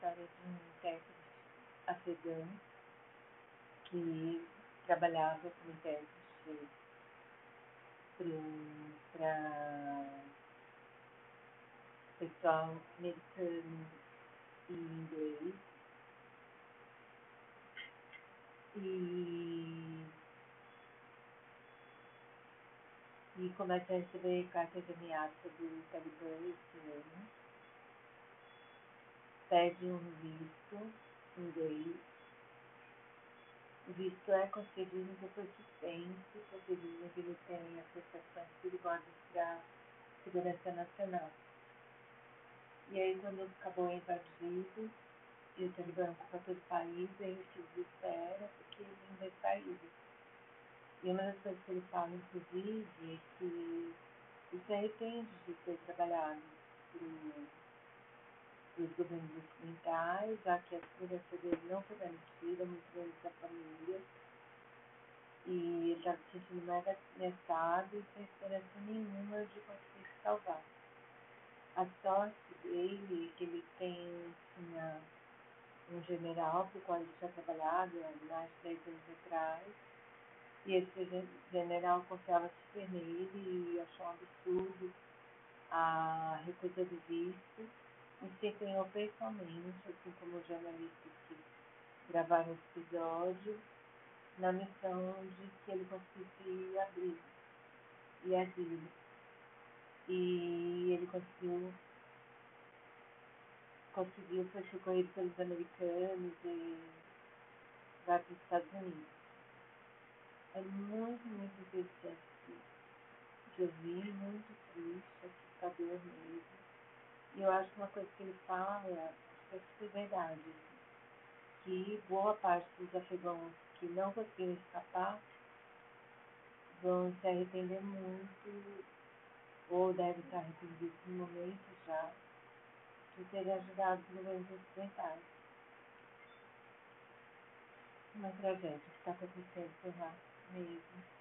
história de um intérprete afegão que trabalhava como intérprete para pessoal americano e inglês. E, e começa a receber cartas de ameaça do Talibã esse ano. Pede um visto inglês. O visto é concedido depois de tempo, porque dizem que ele tem associações perigosas para a segurança nacional. E aí, quando acabou invadido, e o Talibã ocupa todo o país, ele se desespera porque ele ainda é saído. E uma das coisas que ele fala, inclusive, é que ele se arrepende de ter trabalhado para os governos ocidentais, já que a segurança dele não foi garantida, muito menos da família. E ele estava se sentindo mega ameaçado e sem esperança nenhuma de conseguir se salvar. A sorte dele é que ele tem, tinha um general para o qual ele tinha trabalhado há mais de 10 anos atrás, e esse general confiava super nele e achou um absurdo a recusa do visto, se empenhou pessoalmente, assim como os jornalistas que gravaram esse episódio, na missão de que ele conseguisse abrir e asilo. E ele conseguiu conseguiu foi socorrido pelos americanos e vai para os Estados Unidos. É muito, muito interessante de ouvir, muito triste, assustador mesmo. E eu acho que uma coisa que ele fala é super verdade. Que boa parte dos afegãos que não conseguiram escapar vão se arrepender muito, ou devem estar arrependidos no momento já, de ter ajudado os governos ocidentais. Uma tragédia que está acontecendo por lá mesmo.